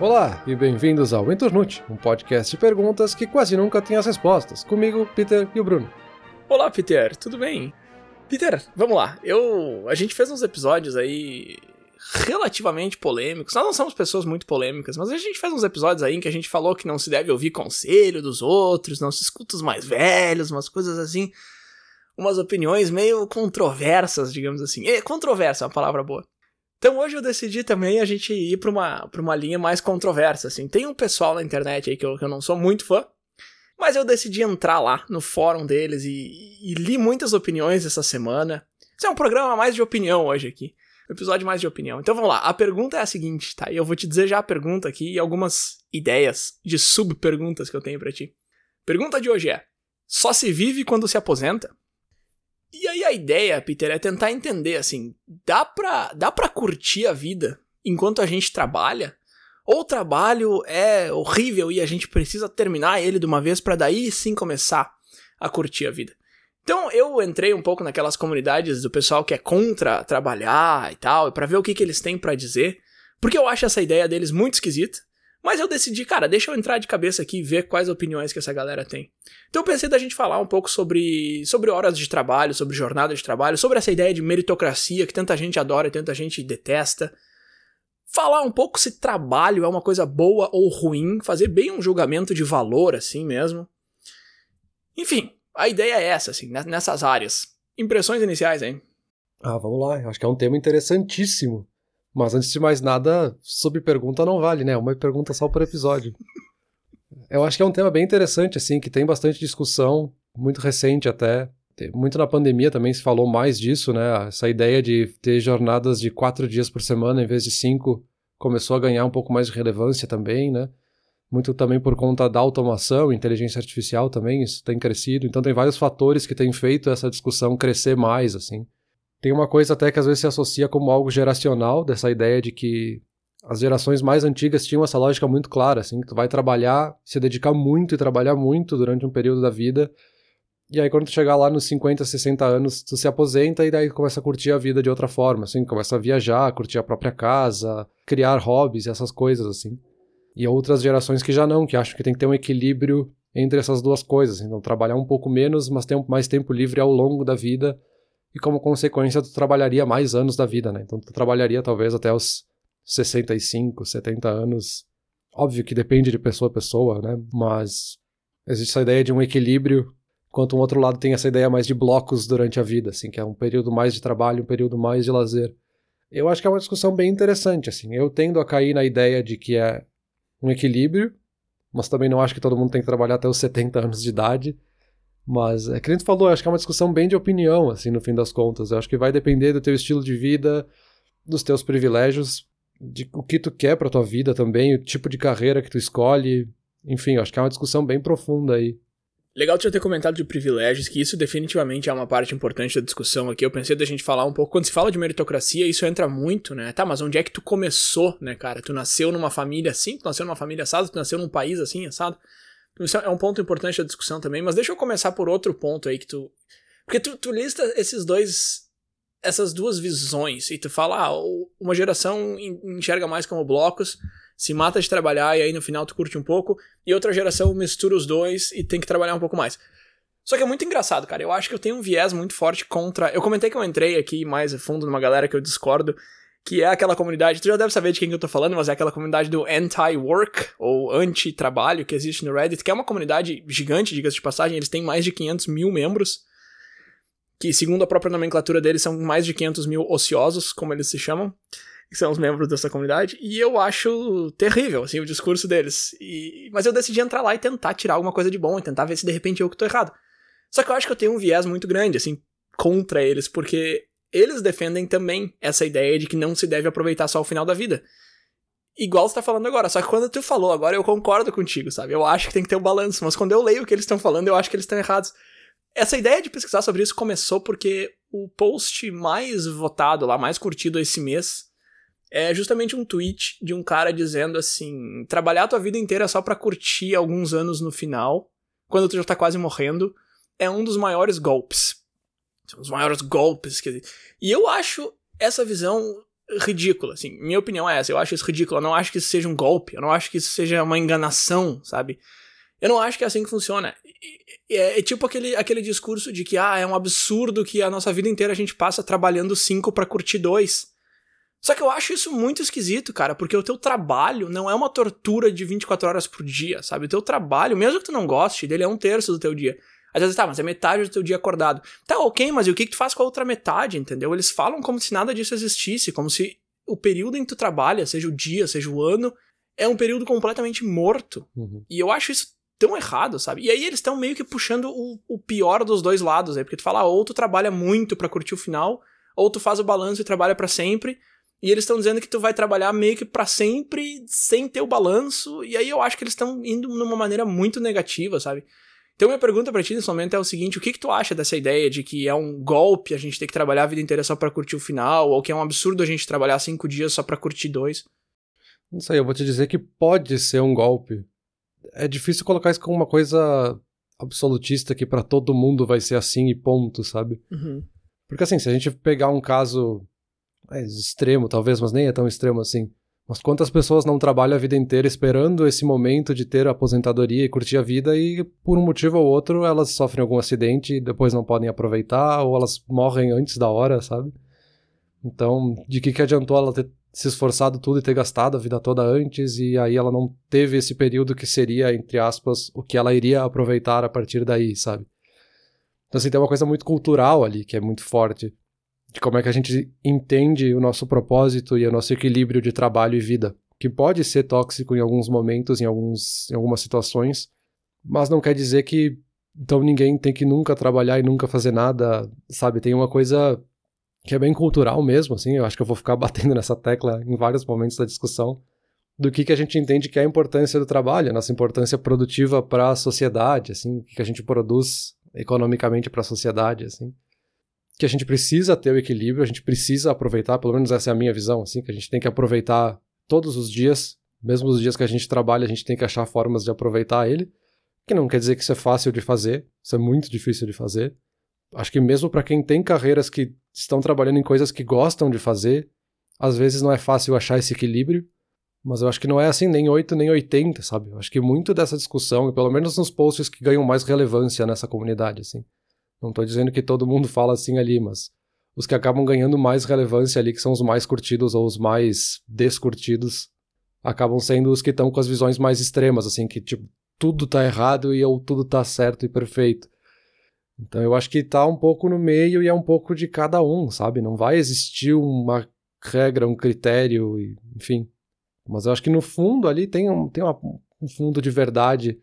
Olá e bem-vindos ao Internute, um podcast de perguntas que quase nunca tem as respostas. Comigo, Peter e o Bruno. Olá, Peter, tudo bem? Peter, vamos lá. Eu, a gente fez uns episódios aí relativamente polêmicos. Nós não somos pessoas muito polêmicas, mas a gente fez uns episódios aí em que a gente falou que não se deve ouvir conselho dos outros, não se escuta os mais velhos, umas coisas assim, umas opiniões meio controversas, digamos assim. E controversa é uma palavra boa. Então hoje eu decidi também a gente ir para uma, pra uma linha mais controversa, assim. Tem um pessoal na internet aí que eu, que eu não sou muito fã, mas eu decidi entrar lá no fórum deles e, e, li muitas opiniões essa semana. Isso é um programa mais de opinião hoje aqui. Um episódio mais de opinião. Então vamos lá. A pergunta é a seguinte, tá? E eu vou te dizer já a pergunta aqui e algumas ideias de sub-perguntas que eu tenho para ti. Pergunta de hoje é: só se vive quando se aposenta? E aí a ideia, Peter, é tentar entender assim, dá pra, dá pra curtir a vida enquanto a gente trabalha? Ou o trabalho é horrível e a gente precisa terminar ele de uma vez para daí sim começar a curtir a vida? Então eu entrei um pouco naquelas comunidades do pessoal que é contra trabalhar e tal, para ver o que, que eles têm para dizer, porque eu acho essa ideia deles muito esquisita. Mas eu decidi, cara, deixa eu entrar de cabeça aqui e ver quais opiniões que essa galera tem. Então eu pensei da gente falar um pouco sobre, sobre horas de trabalho, sobre jornada de trabalho, sobre essa ideia de meritocracia que tanta gente adora e tanta gente detesta. Falar um pouco se trabalho é uma coisa boa ou ruim, fazer bem um julgamento de valor assim mesmo. Enfim, a ideia é essa, assim, nessas áreas. Impressões iniciais, hein? Ah, vamos lá. Acho que é um tema interessantíssimo. Mas antes de mais nada, sob pergunta não vale, né? Uma pergunta só por episódio. Eu acho que é um tema bem interessante, assim, que tem bastante discussão, muito recente até. Muito na pandemia também se falou mais disso, né? Essa ideia de ter jornadas de quatro dias por semana em vez de cinco começou a ganhar um pouco mais de relevância também, né? Muito também por conta da automação, inteligência artificial também, isso tem crescido. Então tem vários fatores que têm feito essa discussão crescer mais, assim. Tem uma coisa até que às vezes se associa como algo geracional, dessa ideia de que as gerações mais antigas tinham essa lógica muito clara, assim, que tu vai trabalhar, se dedicar muito e trabalhar muito durante um período da vida, e aí quando tu chegar lá nos 50, 60 anos, tu se aposenta e daí começa a curtir a vida de outra forma, assim, começa a viajar, curtir a própria casa, criar hobbies, essas coisas, assim. E outras gerações que já não, que acham que tem que ter um equilíbrio entre essas duas coisas, então trabalhar um pouco menos, mas ter mais tempo livre ao longo da vida e como consequência tu trabalharia mais anos da vida, né? Então tu trabalharia talvez até os 65, 70 anos. Óbvio que depende de pessoa a pessoa, né? Mas existe essa ideia de um equilíbrio, enquanto um outro lado tem essa ideia mais de blocos durante a vida, assim, que é um período mais de trabalho, um período mais de lazer. Eu acho que é uma discussão bem interessante, assim. Eu tendo a cair na ideia de que é um equilíbrio, mas também não acho que todo mundo tem que trabalhar até os 70 anos de idade. Mas, é que a gente falou, acho que é uma discussão bem de opinião, assim, no fim das contas. Eu acho que vai depender do teu estilo de vida, dos teus privilégios, de o que tu quer pra tua vida também, o tipo de carreira que tu escolhe. Enfim, acho que é uma discussão bem profunda aí. Legal tu já ter comentado de privilégios, que isso definitivamente é uma parte importante da discussão aqui. Eu pensei da gente falar um pouco. Quando se fala de meritocracia, isso entra muito, né? Tá, mas onde é que tu começou, né, cara? Tu nasceu numa família assim, tu nasceu numa família assada, tu nasceu num país assim, assado. Isso é um ponto importante da discussão também, mas deixa eu começar por outro ponto aí que tu. Porque tu, tu lista esses dois. Essas duas visões, e tu fala, ah, uma geração enxerga mais como blocos, se mata de trabalhar e aí no final tu curte um pouco, e outra geração mistura os dois e tem que trabalhar um pouco mais. Só que é muito engraçado, cara. Eu acho que eu tenho um viés muito forte contra. Eu comentei que eu entrei aqui mais a fundo numa galera que eu discordo que é aquela comunidade, tu já deve saber de quem eu tô falando, mas é aquela comunidade do anti-work, ou anti-trabalho, que existe no Reddit, que é uma comunidade gigante, diga-se de passagem, eles têm mais de 500 mil membros, que segundo a própria nomenclatura deles são mais de 500 mil ociosos, como eles se chamam, que são os membros dessa comunidade, e eu acho terrível, assim, o discurso deles. E, mas eu decidi entrar lá e tentar tirar alguma coisa de bom, e tentar ver se de repente eu que tô errado. Só que eu acho que eu tenho um viés muito grande, assim, contra eles, porque eles defendem também essa ideia de que não se deve aproveitar só o final da vida. Igual você tá falando agora, só que quando tu falou agora eu concordo contigo, sabe? Eu acho que tem que ter um balanço, mas quando eu leio o que eles estão falando, eu acho que eles estão errados. Essa ideia de pesquisar sobre isso começou porque o post mais votado lá, mais curtido esse mês, é justamente um tweet de um cara dizendo assim: trabalhar tua vida inteira só para curtir alguns anos no final, quando tu já tá quase morrendo, é um dos maiores golpes. Os maiores golpes. Que... E eu acho essa visão ridículo, assim. Minha opinião é essa, eu acho isso ridículo. Eu não acho que isso seja um golpe, eu não acho que isso seja uma enganação, sabe? Eu não acho que é assim que funciona. É, é, tipo aquele, aquele discurso de que, ah, é um absurdo que a nossa vida inteira a gente passa trabalhando cinco para curtir dois. Só que eu acho isso muito esquisito, cara, porque o teu trabalho não é uma tortura de 24 horas por dia, sabe? O teu trabalho, mesmo que tu não goste dele, é um terço do teu dia. Às vezes, tá, mas é metade do teu dia acordado. Tá, ok, mas e o que, que tu faz com a outra metade, entendeu? Eles falam como se nada disso existisse, como se o período em que tu trabalha, seja o dia, seja o ano, é um período completamente morto. Uhum. E eu acho isso tão errado, sabe? E aí eles estão meio que puxando o, o, pior dos dois lados, aí, porque tu fala, ah, ou tu trabalha muito para curtir o final, ou tu faz o balanço e trabalha para sempre, e eles estão dizendo que tu vai trabalhar meio que para sempre sem ter o balanço, e aí eu acho que eles estão indo numa maneira muito negativa, sabe? Então minha pergunta para ti nesse momento é o seguinte, o que que tu acha dessa ideia de que é um golpe a gente ter que trabalhar a vida inteira só para curtir o final, ou que é um absurdo a gente trabalhar cinco dias só para curtir dois? Não sei, eu vou te dizer que pode ser um golpe. É difícil colocar isso como uma coisa absolutista que para todo mundo vai ser assim e ponto, sabe? Uhum. Porque assim, se a gente pegar um caso é, extremo, talvez, mas nem é tão extremo assim. Mas quantas pessoas não trabalham a vida inteira esperando esse momento de ter a aposentadoria e curtir a vida e por um motivo ou outro elas sofrem algum acidente e depois não podem aproveitar ou elas morrem antes da hora, sabe? Então, de que que adiantou ela ter se esforçado tudo e ter gastado a vida toda antes e aí ela não teve esse período que seria, entre aspas, o que ela iria aproveitar a partir daí, sabe? Então, assim, tem uma coisa muito cultural ali que é muito forte de como é que a gente entende o nosso propósito e o nosso equilíbrio de trabalho e vida, que pode ser tóxico em alguns momentos, em, alguns, em algumas situações, mas não quer dizer que então ninguém tem que nunca trabalhar e nunca fazer nada, sabe? Tem uma coisa que é bem cultural mesmo, assim, eu acho que eu vou ficar batendo nessa tecla em vários momentos da discussão, do que, que a gente entende que é a importância do trabalho, a nossa importância produtiva para a sociedade, assim, o que a gente produz economicamente para a sociedade, assim que a gente precisa ter o equilíbrio, a gente precisa aproveitar, pelo menos essa é a minha visão, assim, que a gente tem que aproveitar todos os dias, mesmo os dias que a gente trabalha, a gente tem que achar formas de aproveitar ele, que não quer dizer que isso é fácil de fazer, isso é muito difícil de fazer. Acho que mesmo para quem tem carreiras que estão trabalhando em coisas que gostam de fazer, às vezes não é fácil achar esse equilíbrio, mas eu acho que não é assim nem 8 nem 80, sabe? Eu acho que muito dessa discussão, e pelo menos nos posts que ganham mais relevância nessa comunidade, assim, não estou dizendo que todo mundo fala assim ali, mas os que acabam ganhando mais relevância ali, que são os mais curtidos ou os mais descurtidos, acabam sendo os que estão com as visões mais extremas, assim, que tipo, tudo tá errado e ou tudo tá certo e perfeito. Então eu acho que tá um pouco no meio e é um pouco de cada um, sabe? Não vai existir uma regra, um critério, enfim. Mas eu acho que no fundo ali tem um, tem uma, um fundo de verdade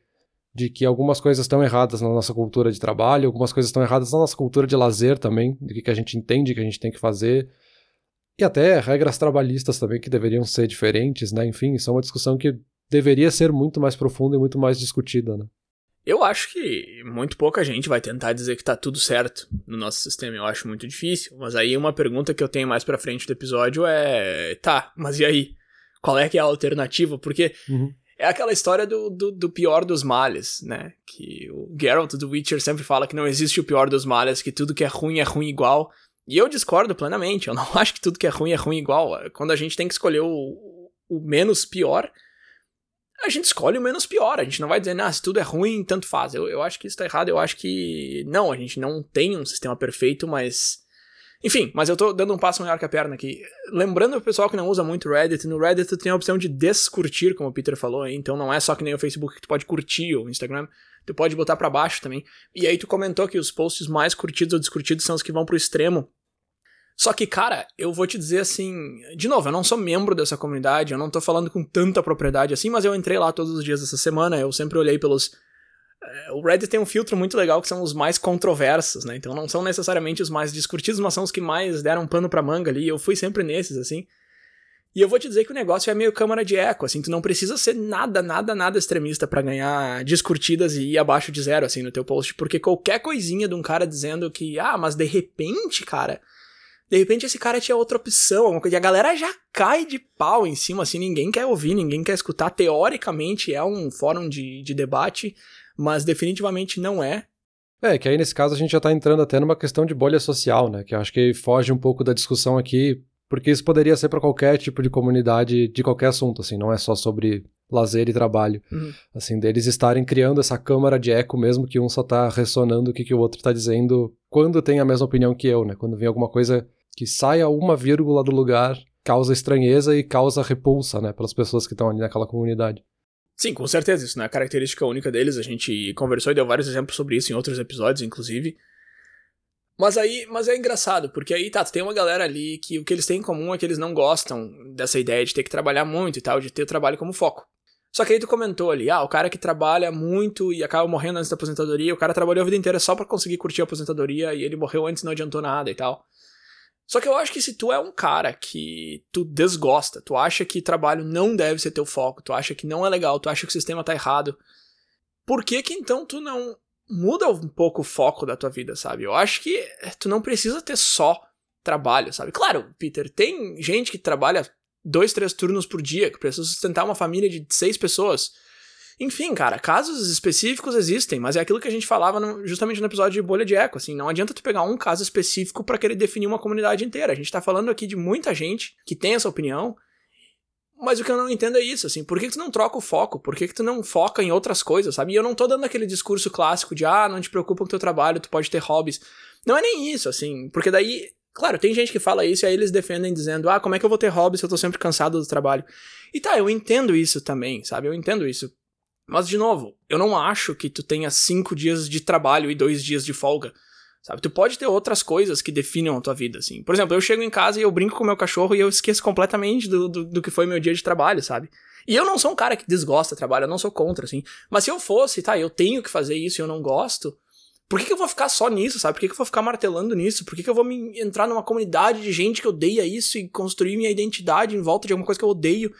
de que algumas coisas estão erradas na nossa cultura de trabalho, algumas coisas estão erradas na nossa cultura de lazer também, de que a gente entende que a gente tem que fazer, e até regras trabalhistas também que deveriam ser diferentes, né? Enfim, isso é uma discussão que deveria ser muito mais profunda e muito mais discutida, né? Eu acho que muito pouca gente vai tentar dizer que tá tudo certo no nosso sistema. Eu acho muito difícil. Mas aí uma pergunta que eu tenho mais pra frente do episódio é: tá, mas e aí? Qual é que é a alternativa? Porque uhum. É aquela história do, do, do, pior dos males, né? Que o Geralt do Witcher sempre fala que não existe o pior dos males, que tudo que é ruim é ruim igual. E eu discordo plenamente, eu não acho que tudo que é ruim é ruim igual. Quando a gente tem que escolher o, o menos pior, a gente escolhe o menos pior. A gente não vai dizer, ah, se tudo é ruim, tanto faz. Eu, eu acho que isso tá errado. Eu acho que. Não, a gente não tem um sistema perfeito, mas enfim, mas eu tô dando um passo maior que a perna aqui. Lembrando o pessoal que não usa muito Reddit, no Reddit tu tem a opção de descurtir, como o Peter falou, então não é só que nem o Facebook que tu pode curtir ou o Instagram, tu pode botar para baixo também. E aí tu comentou que os posts mais curtidos ou descurtidos são os que vão pro extremo. Só que, cara, eu vou te dizer assim, de novo, eu não sou membro dessa comunidade, eu não tô falando com tanta propriedade assim, mas eu entrei lá todos os dias dessa semana, eu sempre olhei pelos o Reddit tem um filtro muito legal que são os mais controversos, né? Então não são necessariamente os mais discutidos, mas são os que mais deram pano pra manga ali. Eu fui sempre nesses, assim. E eu vou te dizer que o negócio é meio câmara de eco, assim, tu não precisa ser nada, nada, nada extremista para ganhar discurtidas e ir abaixo de zero, assim, no teu post, porque qualquer coisinha de um cara dizendo que, ah, mas de repente, cara, de repente esse cara tinha outra opção, alguma coisa, e a galera já cai de pau em cima, assim, ninguém quer ouvir, ninguém quer escutar, teoricamente é um fórum de, de debate, mas definitivamente não é. É, que aí nesse caso a gente já tá entrando até numa questão de bolha social, né? Que eu acho que foge um pouco da discussão aqui, Porque isso poderia ser para qualquer tipo de comunidade, de qualquer assunto, assim, não é só sobre lazer e trabalho. Uhum. Assim, deles estarem criando essa câmara de eco mesmo que um só tá ressonando o que, que o outro tá dizendo quando tem a mesma opinião que eu, né? Quando vem alguma coisa que saia uma vírgula do lugar, causa estranheza e causa repulsa, né, pelas pessoas que estão ali naquela comunidade. Sim, com certeza, isso não é característica única deles, a gente conversou e deu vários exemplos sobre isso em outros episódios, inclusive. Mas aí, mas é engraçado, porque aí tá, tem uma galera ali que o que eles têm em comum é que eles não gostam dessa ideia de ter que trabalhar muito e tal, de ter o trabalho como foco. Só que aí tu comentou ali, ah, o cara que trabalha muito e acaba morrendo antes da aposentadoria, o cara trabalhou a vida inteira só para conseguir curtir a aposentadoria e ele morreu antes e não adiantou nada e tal. Só que eu acho que se tu é um cara que tu desgosta, tu acha que trabalho não deve ser teu foco, tu acha que não é legal, tu acha que o sistema tá errado, por que que então tu não muda um pouco o foco da tua vida, sabe? Eu acho que tu não precisa ter só trabalho, sabe? Claro, Peter, tem gente que trabalha dois, três turnos por dia, que precisa sustentar uma família de seis pessoas. Enfim, cara, casos específicos existem, mas é aquilo que a gente falava no, justamente no episódio de bolha de eco, assim, não adianta tu pegar um caso específico para querer definir uma comunidade inteira. A gente tá falando aqui de muita gente que tem essa opinião, mas o que eu não entendo é isso, assim, por que, que tu não troca o foco? Por que, que tu não foca em outras coisas, sabe? E eu não tô dando aquele discurso clássico de, ah, não te preocupa com teu trabalho, tu pode ter hobbies. Não é nem isso, assim, porque daí Claro, tem gente que fala isso e aí eles defendem dizendo: ah, como é que eu vou ter hobby se eu tô sempre cansado do trabalho? E tá, eu entendo isso também, sabe? Eu entendo isso. Mas, de novo, eu não acho que tu tenha cinco dias de trabalho e dois dias de folga. Sabe? Tu pode ter outras coisas que definam a tua vida, assim. Por exemplo, eu chego em casa e eu brinco com meu cachorro e eu esqueço completamente do, do, do que foi meu dia de trabalho, sabe? E eu não sou um cara que desgosta de trabalho, eu não sou contra, assim. Mas se eu fosse, tá, eu tenho que fazer isso e eu não gosto, por que, que eu vou ficar só nisso, sabe? Por que, que eu vou ficar martelando nisso? Por que, que eu vou me entrar numa comunidade de gente que odeia isso e construir minha identidade em volta de alguma coisa que eu odeio?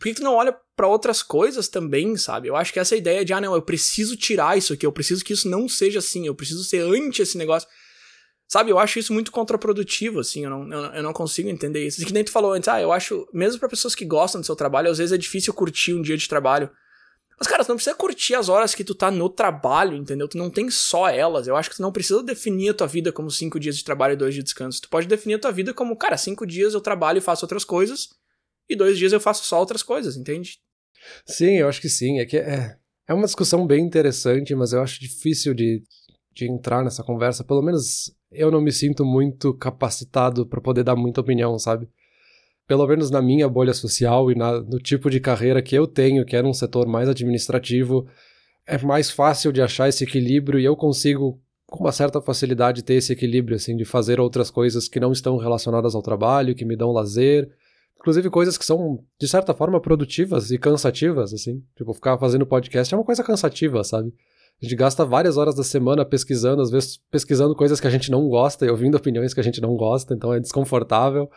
Por que, tu não olha para outras coisas também, sabe? Eu acho que essa ideia de, ah, não, eu preciso tirar isso aqui, eu preciso que isso não seja assim, eu preciso ser anti esse negócio. Sabe, eu acho isso muito contraprodutivo, assim, eu não, eu, eu não consigo entender isso. E que nem tu falou antes, ah, eu acho, mesmo para pessoas que gostam do seu trabalho, às vezes é difícil curtir um dia de trabalho. Mas, cara, tu não precisa curtir as horas que tu tá no trabalho, entendeu? Tu não tem só elas. Eu acho que tu não precisa definir a tua vida como cinco dias de trabalho e dois de descanso. Tu pode definir a tua vida como, cara, cinco dias eu trabalho e faço outras coisas, e dois dias eu faço só outras coisas, entende? Sim, eu acho que sim. É que é, é uma discussão bem interessante, mas eu acho difícil de, de entrar nessa conversa. Pelo menos eu não me sinto muito capacitado para poder dar muita opinião, sabe? Pelo menos na minha bolha social e na, no tipo de carreira que eu tenho, que é num setor mais administrativo, é mais fácil de achar esse equilíbrio e eu consigo com uma certa facilidade ter esse equilíbrio assim de fazer outras coisas que não estão relacionadas ao trabalho, que me dão lazer, Inclusive coisas que são, de certa forma, produtivas e cansativas, assim. Tipo, ficar fazendo podcast é uma coisa cansativa, sabe? A gente gasta várias horas da semana pesquisando, às vezes pesquisando coisas que a gente não gosta e ouvindo opiniões que a gente não gosta, então é desconfortável.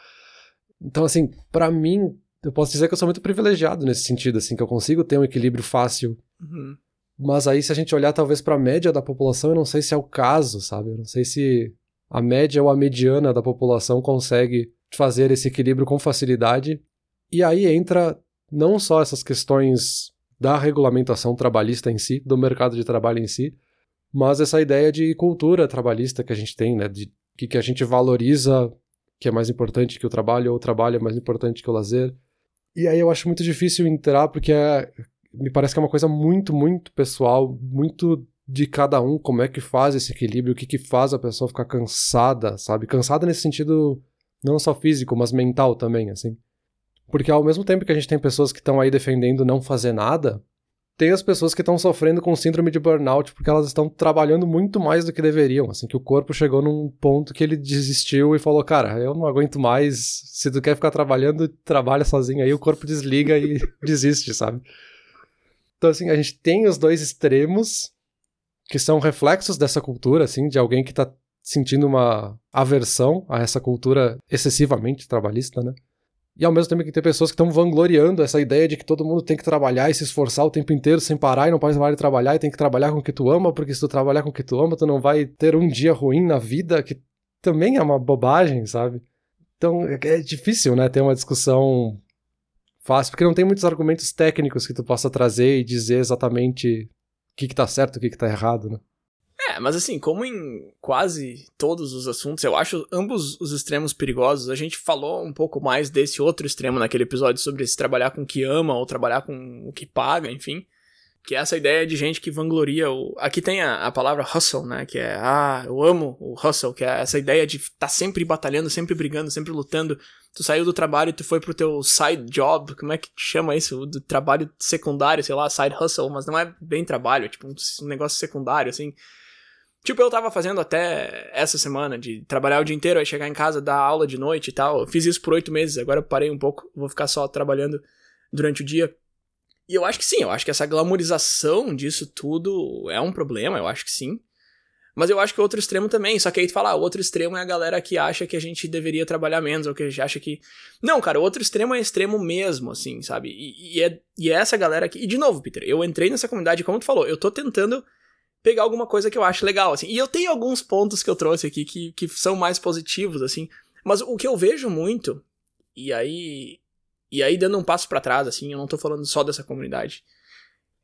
Então, assim, para mim, eu posso dizer que eu sou muito privilegiado nesse sentido, assim, que eu consigo ter um equilíbrio fácil. Uhum. Mas aí, se a gente olhar talvez para a média da população, eu não sei se é o caso, sabe? Eu não sei se a média ou a mediana da população consegue fazer esse equilíbrio com facilidade. E aí entra não só essas questões da regulamentação trabalhista em si, do mercado de trabalho em si, mas essa ideia de cultura trabalhista que a gente tem, né? De que, que a gente valoriza que é mais importante que o trabalho, ou o trabalho é mais importante que o lazer. E aí eu acho muito difícil entrar, porque é, me parece que é uma coisa muito, muito pessoal, muito de cada um, como é que faz esse equilíbrio, o que, que faz a pessoa ficar cansada, sabe? Cansada nesse sentido não só físico, mas mental também, assim. Porque ao mesmo tempo que a gente tem pessoas que estão aí defendendo não fazer nada, tem as pessoas que estão sofrendo com síndrome de burnout porque elas estão trabalhando muito mais do que deveriam, assim, que o corpo chegou num ponto que ele desistiu e falou, cara, eu não aguento mais, se tu quer ficar trabalhando, trabalha sozinho aí, o corpo desliga e desiste, sabe? Então, assim, a gente tem os dois extremos que são reflexos dessa cultura, assim, de alguém que tá sentindo uma aversão a essa cultura excessivamente trabalhista, né? E ao mesmo tempo que tem pessoas que estão vangloriando essa ideia de que todo mundo tem que trabalhar e se esforçar o tempo inteiro sem parar e não pode parar de trabalhar e tem que trabalhar com o que tu ama, porque se tu trabalhar com o que tu ama, tu não vai ter um dia ruim na vida, que também é uma bobagem, sabe? Então é, é difícil, né, ter uma discussão fácil, porque não tem muitos argumentos técnicos que tu possa trazer e dizer exatamente o que, que tá certo e o que, que tá errado, né? É, mas assim, como em quase todos os assuntos, eu acho ambos os extremos perigosos. A gente falou um pouco mais desse outro extremo naquele episódio sobre se trabalhar com o que ama ou trabalhar com o que paga, enfim. Que é essa ideia de gente que vangloria o. Aqui tem a, a palavra hustle, né? Que é, ah, eu amo o hustle, que é essa ideia de estar tá sempre batalhando, sempre brigando, sempre lutando. Tu saiu do trabalho e tu foi pro teu side job, como é que chama isso? Do trabalho secundário, sei lá, side hustle, mas não é bem trabalho, é tipo um, um negócio secundário, assim. Tipo, eu tava fazendo até essa semana de trabalhar o dia inteiro, aí chegar em casa, dar aula de noite e tal. Eu fiz isso por oito meses, agora eu parei um pouco, vou ficar só trabalhando durante o dia. E eu acho que sim, eu acho que essa glamorização disso tudo é um problema, eu acho que sim. Mas eu acho que o outro extremo também, só que aí tu fala, ah, o outro extremo é a galera que acha que a gente deveria trabalhar menos, ou que a gente acha que. Não, cara, o outro extremo é extremo mesmo, assim, sabe? E, e, é, e é essa galera aqui. E de novo, Peter, eu entrei nessa comunidade, como tu falou, eu tô tentando pegar alguma coisa que eu acho legal, assim. E eu tenho alguns pontos que eu trouxe aqui que, que são mais positivos, assim. Mas o que eu vejo muito, e aí e aí, dando um passo para trás, assim, eu não tô falando só dessa comunidade.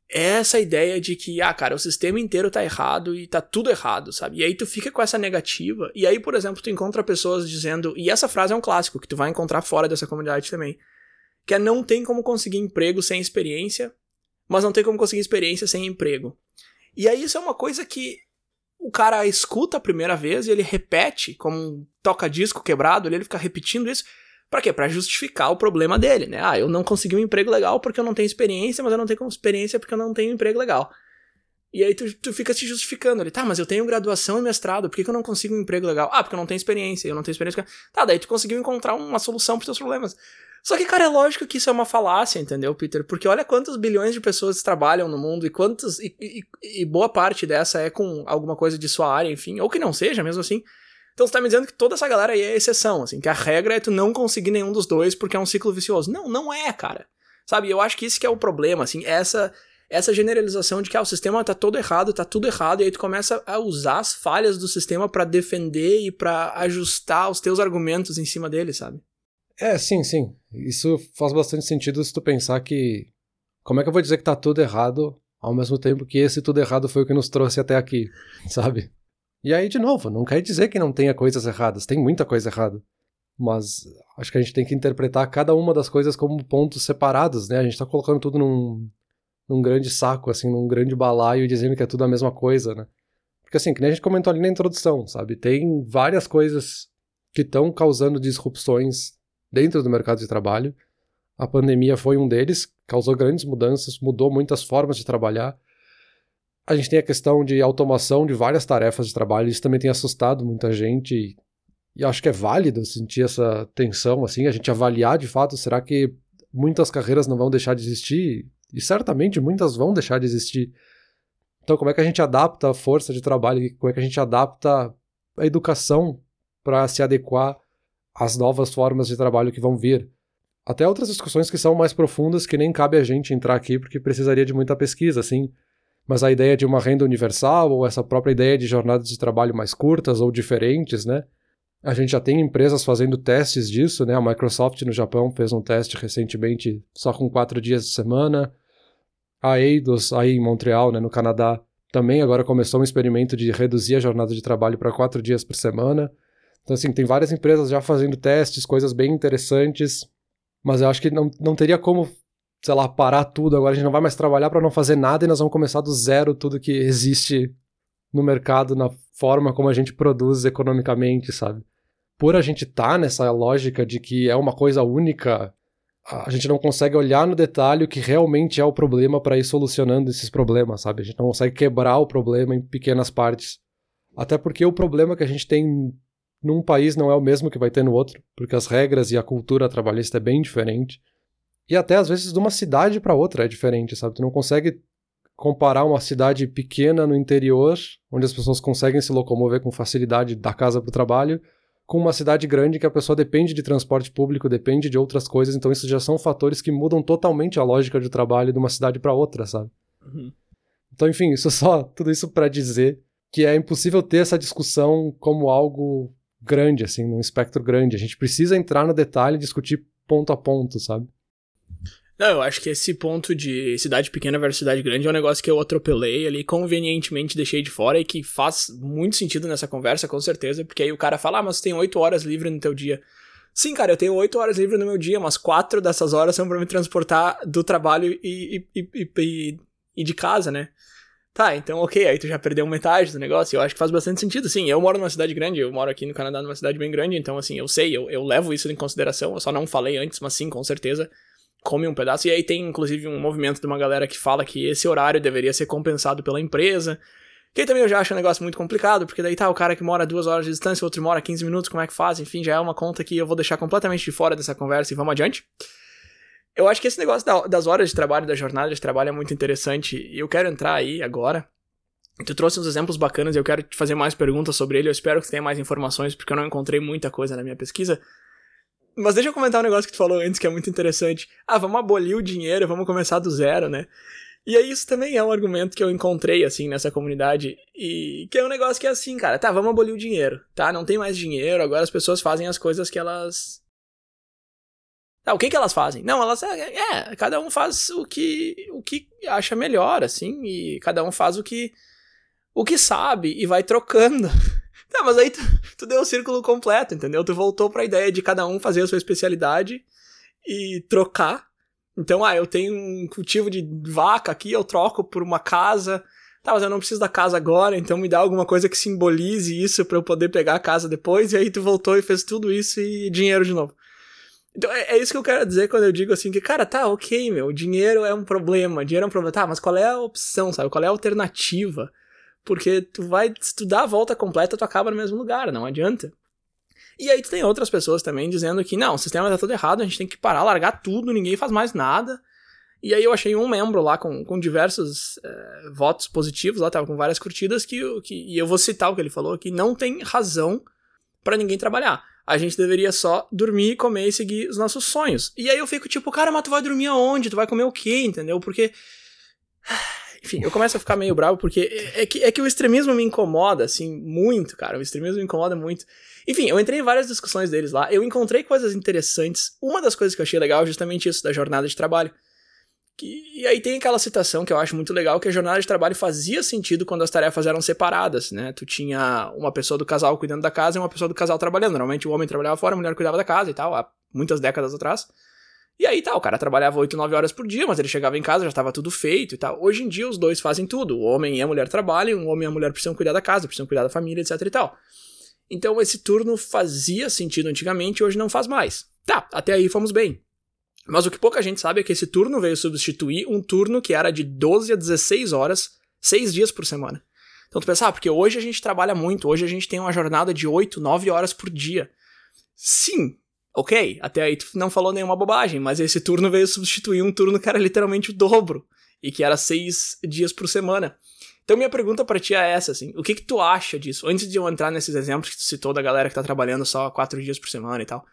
É essa ideia de que, ah, cara, o sistema inteiro tá errado e tá tudo errado, sabe? E aí tu fica com essa negativa. E aí, por exemplo, tu encontra pessoas dizendo. E essa frase é um clássico que tu vai encontrar fora dessa comunidade também. Que é não tem como conseguir emprego sem experiência, mas não tem como conseguir experiência sem emprego. E aí isso é uma coisa que o cara escuta a primeira vez e ele repete, como um toca-disco quebrado, ele fica repetindo isso. Para quê? Para justificar o problema dele, né? Ah, eu não consegui um emprego legal porque eu não tenho experiência, mas eu não tenho experiência porque eu não tenho um emprego legal. E aí tu, tu fica se justificando ali, tá, mas eu tenho graduação e mestrado, por que, que eu não consigo um emprego legal? Ah, porque eu não tenho experiência, eu não tenho experiência. Tá, daí tu conseguiu encontrar uma solução pros teus problemas. Só que, cara, é lógico que isso é uma falácia, entendeu, Peter? Porque olha quantos bilhões de pessoas trabalham no mundo e quantos. E, e, e boa parte dessa é com alguma coisa de sua área, enfim, ou que não seja, mesmo assim. Então você tá me dizendo que toda essa galera aí é exceção, assim, que a regra é tu não conseguir nenhum dos dois porque é um ciclo vicioso. Não, não é, cara. Sabe, eu acho que isso que é o problema, assim, essa essa generalização de que ah, o sistema tá todo errado, tá tudo errado, e aí tu começa a usar as falhas do sistema para defender e para ajustar os teus argumentos em cima dele, sabe? É, sim, sim. Isso faz bastante sentido se tu pensar que como é que eu vou dizer que tá tudo errado ao mesmo tempo que esse tudo errado foi o que nos trouxe até aqui, sabe? E aí, de novo, não quer dizer que não tenha coisas erradas, tem muita coisa errada. Mas acho que a gente tem que interpretar cada uma das coisas como pontos separados, né? A gente tá colocando tudo num, num grande saco, assim, num grande balaio, dizendo que é tudo a mesma coisa, né? Porque assim, que nem a gente comentou ali na introdução, sabe? Tem várias coisas que estão causando disrupções dentro do mercado de trabalho. A pandemia foi um deles, causou grandes mudanças, mudou muitas formas de trabalhar. A gente tem a questão de automação de várias tarefas de trabalho, isso também tem assustado muita gente. E, acho que é válido sentir essa tensão, assim, a gente avaliar de fato, será que muitas carreiras não vão deixar de existir? E certamente muitas vão deixar de existir. Então, como é que a gente adapta a força de trabalho? Como é que a gente adapta a educação para se adequar às novas formas de trabalho que vão vir? Até outras discussões que são mais profundas que nem cabe a gente entrar aqui porque precisaria de muita pesquisa, assim mas a ideia de uma renda universal ou essa própria ideia de jornadas de trabalho mais curtas ou diferentes, né? A gente já tem empresas fazendo testes disso, né? A Microsoft no Japão fez um teste recentemente só com quatro dias de semana. A Eidos, aí em Montreal, né, no Canadá, também agora começou um experimento de reduzir a jornada de trabalho para quatro dias por semana. Então, assim, tem várias empresas já fazendo testes, coisas bem interessantes. Mas eu acho que não, não teria como sei lá, parar tudo, agora a gente não vai mais trabalhar para não fazer nada e nós vamos começar do zero tudo que existe no mercado, na forma como a gente produz economicamente, sabe? Por a gente estar tá nessa lógica de que é uma coisa única, a gente não consegue olhar no detalhe o que realmente é o problema para ir solucionando esses problemas, sabe? A gente não consegue quebrar o problema em pequenas partes. Até porque o problema que a gente tem num país não é o mesmo que vai ter no outro, porque as regras e a cultura trabalhista é bem diferente. E até às vezes de uma cidade para outra é diferente, sabe? Tu não consegue comparar uma cidade pequena no interior, onde as pessoas conseguem se locomover com facilidade da casa para o trabalho, com uma cidade grande que a pessoa depende de transporte público, depende de outras coisas, então isso já são fatores que mudam totalmente a lógica de trabalho de uma cidade para outra, sabe? Uhum. Então, enfim, isso só tudo isso para dizer que é impossível ter essa discussão como algo grande, assim, num espectro grande. A gente precisa entrar no detalhe e discutir ponto a ponto, sabe? Não, eu acho que esse ponto de cidade pequena versus cidade grande é um negócio que eu atropelei ali, convenientemente deixei de fora e que faz muito sentido nessa conversa, com certeza, porque aí o cara fala, ah, mas tem oito horas livre no teu dia. Sim, cara, eu tenho oito horas livre no meu dia, mas quatro dessas horas são para me transportar do trabalho e, e, e, e, de casa, né? Tá, então ok, aí tu já perdeu metade do negócio. Eu acho que faz bastante sentido. Sim, eu moro numa cidade grande, eu moro aqui no Canadá numa cidade bem grande, então assim, eu sei, eu, eu levo isso em consideração. Eu só não falei antes, mas sim, com certeza come um pedaço. E aí tem, inclusive, um movimento de uma galera que fala que esse horário deveria ser compensado pela empresa. Que também eu já acho um negócio muito complicado, porque daí tá o cara que mora duas horas de distância, o outro mora 15 minutos, como é que faz? Enfim, já é uma conta que eu vou deixar completamente de fora dessa conversa e vamos adiante. Eu acho que esse negócio das horas de trabalho, da jornada de trabalho é muito interessante e eu quero entrar aí agora. Tu trouxe uns exemplos bacanas e eu quero te fazer mais perguntas sobre ele. Eu espero que tenha mais informações, porque eu não encontrei muita coisa na minha pesquisa. Mas deixa eu comentar um negócio que tu falou antes que é muito interessante. Ah, vamos abolir o dinheiro, vamos começar do zero, né? E aí isso também é um argumento que eu encontrei, assim, nessa comunidade. E que é um negócio que é assim, cara, tá, vamos abolir o dinheiro, tá? Não tem mais dinheiro, agora as pessoas fazem as coisas que elas. Tá, o que que elas fazem? Não, elas. É, é cada um faz o que, o que acha melhor, assim, e cada um faz o que. o que sabe e vai trocando. Tá, mas aí tu, tu deu o círculo completo, entendeu? Tu voltou para a ideia de cada um fazer a sua especialidade e trocar. Então, ah, eu tenho um cultivo de vaca aqui, eu troco por uma casa. Tá, mas eu não preciso da casa agora, então me dá alguma coisa que simbolize isso para eu poder pegar a casa depois. E aí tu voltou e fez tudo isso e dinheiro de novo. Então é, é, isso que eu quero dizer quando eu digo assim que, cara, tá, ok, meu, dinheiro é um problema, dinheiro é um problema. Tá, mas qual é a opção, sabe? Qual é a alternativa? Porque tu vai, se tu dá a volta completa, tu acaba no mesmo lugar, não adianta. E aí tu tem outras pessoas também dizendo que não, o sistema tá todo errado, a gente tem que parar, largar tudo, ninguém faz mais nada. E aí eu achei um membro lá com, com diversos é, votos positivos, lá tava com várias curtidas, que, que, e eu vou citar o que ele falou, que não tem razão para ninguém trabalhar. A gente deveria só dormir, comer e seguir os nossos sonhos. E aí eu fico tipo, cara, mas tu vai dormir aonde? Tu vai comer o quê? Entendeu? Porque enfim, eu começo a ficar meio bravo porque é, é que, é que o extremismo me incomoda, assim, muito, cara. O extremismo me incomoda muito. Enfim, eu entrei em várias discussões deles lá, eu encontrei coisas interessantes. Uma das coisas que eu achei legal é justamente isso, da jornada de trabalho. Que, e aí tem aquela citação que eu acho muito legal, que a jornada de trabalho fazia sentido quando as tarefas eram separadas, né? Tu tinha uma pessoa do casal cuidando da casa e uma pessoa do casal trabalhando. Normalmente o homem trabalhava fora, a mulher cuidava da casa e tal, há muitas décadas atrás. E aí tá, o cara trabalhava 8, 9 horas por dia, mas ele chegava em casa, já estava tudo feito e tal. Hoje em dia os dois fazem tudo. O homem e a mulher trabalham, o homem e a mulher precisam cuidar da casa, precisam cuidar da família, etc e tal. Então esse turno fazia sentido antigamente, hoje não faz mais. Tá, até aí fomos bem. Mas o que pouca gente sabe é que esse turno veio substituir um turno que era de 12 a 16 horas, 6 dias por semana. Então tu pensa, ah, porque hoje a gente trabalha muito, hoje a gente tem uma jornada de 8, 9 horas por dia. Sim, Ok, até aí tu não falou nenhuma bobagem, mas esse turno veio substituir um turno que era literalmente o dobro e que era seis dias por semana. Então minha pergunta para ti é essa, assim, o que que tu acha disso? Antes de eu entrar nesses exemplos que tu citou da galera que tá trabalhando só quatro dias por semana e tal,